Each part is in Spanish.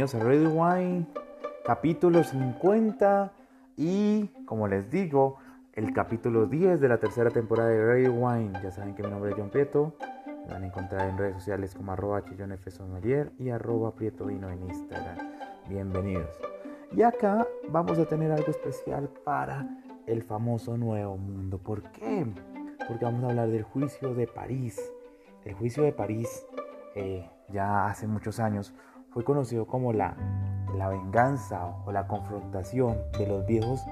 bienvenidos a Ready Wine, capítulo 50 y como les digo, el capítulo 10 de la tercera temporada de Ready Wine. Ya saben que mi nombre es John Prieto, me van a encontrar en redes sociales como arroba y arroba prietoino en Instagram. Bienvenidos. Y acá vamos a tener algo especial para el famoso Nuevo Mundo. ¿Por qué? Porque vamos a hablar del juicio de París. El juicio de París, eh, ya hace muchos años, fue conocido como la, la venganza o la confrontación de los viejos,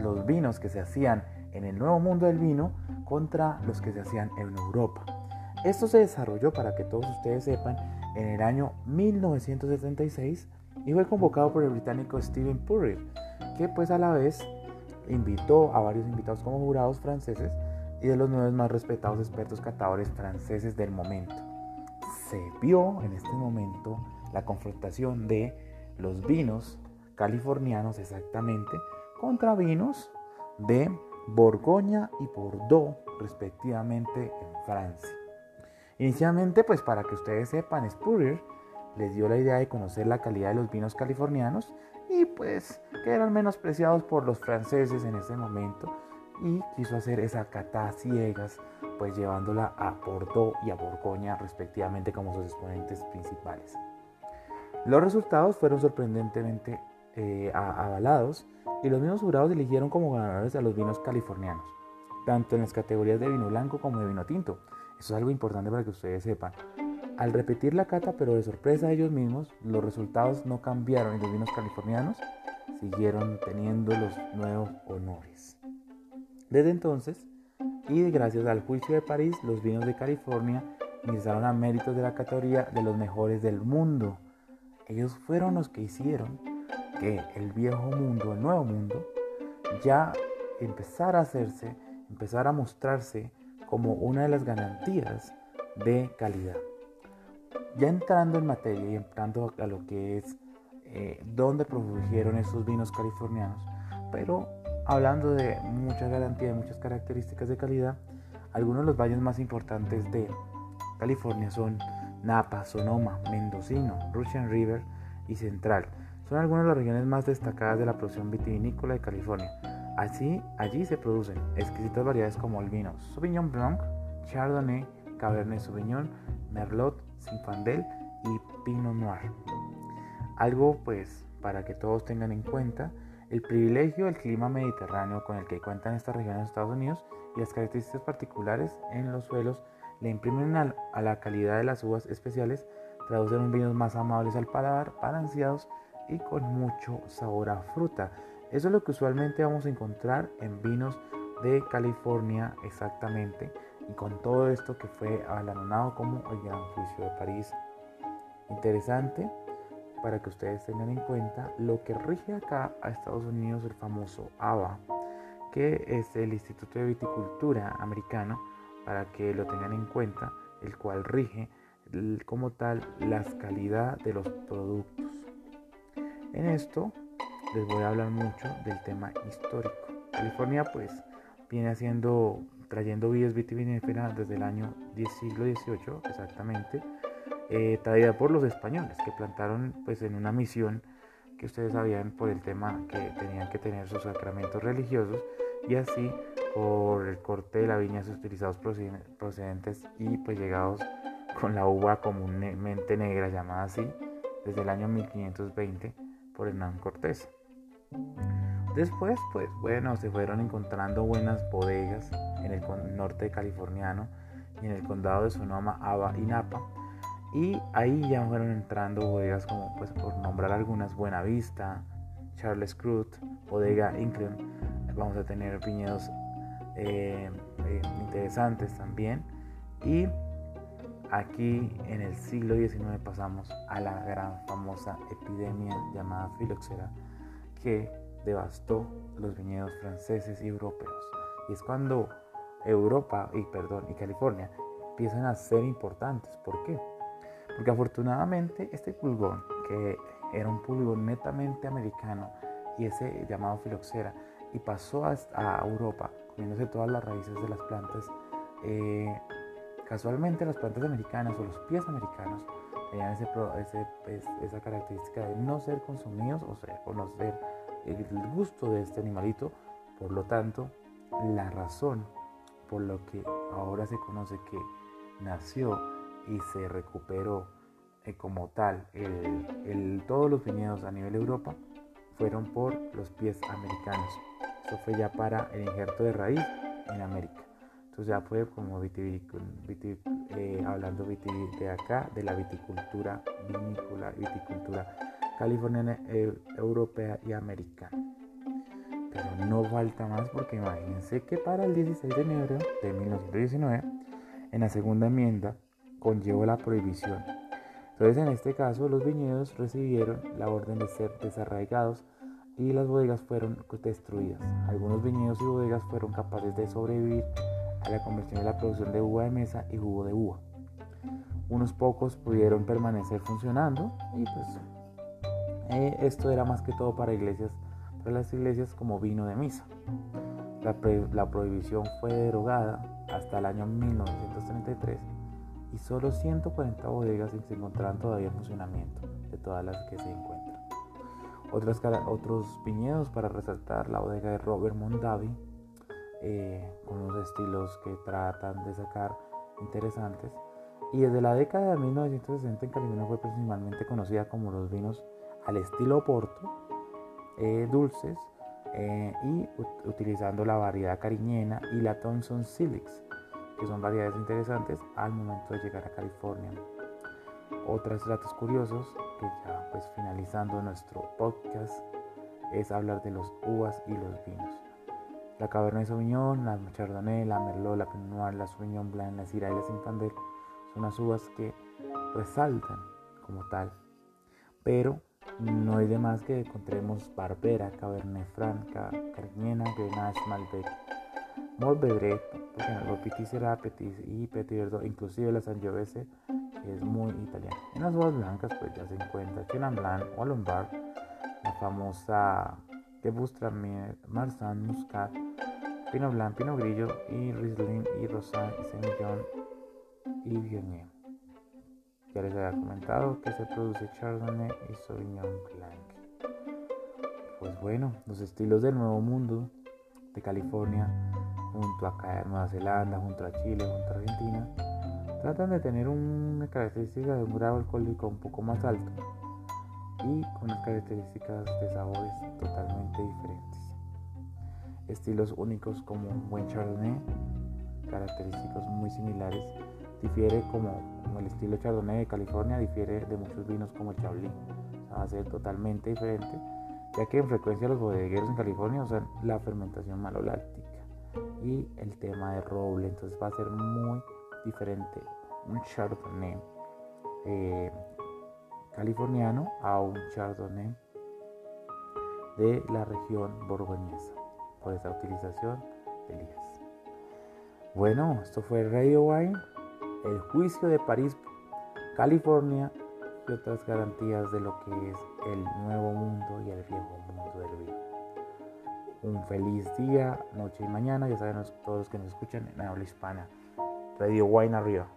los vinos que se hacían en el Nuevo Mundo del Vino contra los que se hacían en Europa. Esto se desarrolló, para que todos ustedes sepan, en el año 1976 y fue convocado por el británico Stephen Purrier, que pues a la vez invitó a varios invitados como jurados franceses y de los nueve más respetados expertos catadores franceses del momento. Se vio en este momento la confrontación de los vinos californianos exactamente contra vinos de Borgoña y Bordeaux respectivamente en Francia. Inicialmente, pues para que ustedes sepan, Spurrier les dio la idea de conocer la calidad de los vinos californianos y pues que eran menospreciados por los franceses en ese momento y quiso hacer esa cata ciegas pues llevándola a Bordeaux y a Borgoña respectivamente como sus exponentes principales. Los resultados fueron sorprendentemente eh, avalados y los mismos jurados eligieron como ganadores a los vinos californianos, tanto en las categorías de vino blanco como de vino tinto. Eso es algo importante para que ustedes sepan. Al repetir la cata, pero de sorpresa a ellos mismos, los resultados no cambiaron y los vinos californianos siguieron teniendo los nuevos honores. Desde entonces, y gracias al juicio de París, los vinos de California ingresaron a méritos de la categoría de los mejores del mundo. Ellos fueron los que hicieron que el viejo mundo, el nuevo mundo, ya empezara a hacerse, empezara a mostrarse como una de las garantías de calidad. Ya entrando en materia y entrando a lo que es eh, dónde produjeron esos vinos californianos, pero hablando de muchas garantías, muchas características de calidad, algunos de los valles más importantes de California son Napa, Sonoma, Mendocino, Russian River y Central. Son algunas de las regiones más destacadas de la producción vitivinícola de California. Así, allí se producen exquisitas variedades como el vino Sauvignon Blanc, Chardonnay, Cabernet Sauvignon, Merlot, Zinfandel y Pinot Noir. Algo pues para que todos tengan en cuenta el privilegio del clima mediterráneo con el que cuentan estas regiones de Estados Unidos y las características particulares en los suelos le imprimen a la calidad de las uvas especiales, traducen en vinos más amables al paladar, balanceados y con mucho sabor a fruta. Eso es lo que usualmente vamos a encontrar en vinos de California exactamente y con todo esto que fue galardonado como el Gran Juicio de París. Interesante para que ustedes tengan en cuenta lo que rige acá a Estados Unidos el famoso ABA, que es el Instituto de Viticultura americano, para que lo tengan en cuenta, el cual rige como tal la calidad de los productos. En esto les voy a hablar mucho del tema histórico. California pues viene haciendo trayendo vides vitiviníferas desde el año siglo XVIII exactamente, eh, traída por los españoles que plantaron pues en una misión que ustedes sabían por el tema que tenían que tener sus sacramentos religiosos y así por el corte de la viña utilizados procedentes y pues llegados con la uva comúnmente negra llamada así desde el año 1520 por Hernán Cortés. Después, pues bueno, se fueron encontrando buenas bodegas en el norte californiano y en el condado de Sonoma, Aba y Napa. Y ahí ya fueron entrando bodegas como, pues por nombrar algunas, Buena Vista, Charles Cruz, Bodega Inclin. Vamos a tener viñedos eh, eh, interesantes también. Y aquí en el siglo XIX pasamos a la gran famosa epidemia llamada filoxera que devastó los viñedos franceses y europeos. Y es cuando Europa y, perdón, y California empiezan a ser importantes. ¿Por qué? Porque afortunadamente este pulgón, que era un pulgón netamente americano, y ese llamado filoxera, y pasó a, Europa, comiéndose todas las raíces de las plantas, eh, casualmente las plantas americanas o los pies americanos tenían esa característica de no ser consumidos o sea, conocer el gusto de este animalito. Por lo tanto, la razón por lo que ahora se conoce que nació y se recuperó eh, como tal todos los viñedos a nivel Europa fueron por los pies americanos. Eso fue ya para el injerto de raíz en América. Entonces ya fue como eh, hablando de acá de la viticultura vinícola, viticultura californiana, eh, europea y americana. Pero no falta más porque imagínense que para el 16 de enero de 1919, en la segunda enmienda, conllevó la prohibición. Entonces en este caso los viñedos recibieron la orden de ser desarraigados y las bodegas fueron destruidas. Algunos viñedos y bodegas fueron capaces de sobrevivir a la conversión de la producción de uva de mesa y jugo de uva. Unos pocos pudieron permanecer funcionando y pues eh, esto era más que todo para iglesias, para las iglesias como vino de misa. La, la prohibición fue derogada hasta el año 1933 y solo 140 bodegas se encontraban todavía en funcionamiento de todas las que se encuentran. Otras, otros viñedos para resaltar la bodega de Robert Mondavi, eh, con unos estilos que tratan de sacar interesantes. Y desde la década de 1960 en California fue principalmente conocida como los vinos al estilo Porto, eh, dulces, eh, y utilizando la variedad cariñena y la Thompson Silix, que son variedades interesantes al momento de llegar a California. Otros datos curiosos, que ya pues finalizando nuestro podcast, es hablar de los uvas y los vinos. La Cabernet Sauvignon, la Chardonnay, la Merlot, la Pinot Noir, la Sauvignon Blanc, la Syrah y la Zinfandel son las uvas que resaltan como tal. Pero no hay de más que encontremos Barbera, Cabernet Franc, Carniena, Grenache, Malbec, Mourvedre, Petit Syrah, Petit y Petit Verdot, inclusive la Sangiovese, es muy italiana. En las uvas blancas pues ya se encuentra Chenin Blanc o la famosa Gewürztraminer, Marsanne, Muscat, Pinot Blanc, Pinot Grillo y Riesling y Rosan y Semillon y Viognier. Ya les había comentado que se produce Chardonnay y Sauvignon Blanc. Pues bueno, los estilos del Nuevo Mundo de California, junto a Nueva Zelanda, junto a Chile, junto a Argentina, tratan de tener una característica de un grado alcohólico un poco más alto y con unas características de sabores totalmente diferentes. Estilos únicos como un buen Chardonnay, característicos muy similares difiere como, el estilo Chardonnay de California difiere de muchos vinos como el Chablis. va a ser totalmente diferente, ya que en frecuencia los bodegueros en California usan la fermentación maloláctica y el tema de roble, entonces va a ser muy diferente un Chardonnay eh, californiano a un Chardonnay de la región borgoñesa por esta utilización de. Bueno, esto fue Radio Wine el juicio de París, California y otras garantías de lo que es el nuevo mundo y el viejo mundo del vino. Un feliz día, noche y mañana, ya saben todos los que nos escuchan en habla hispana. Radio Wine arriba.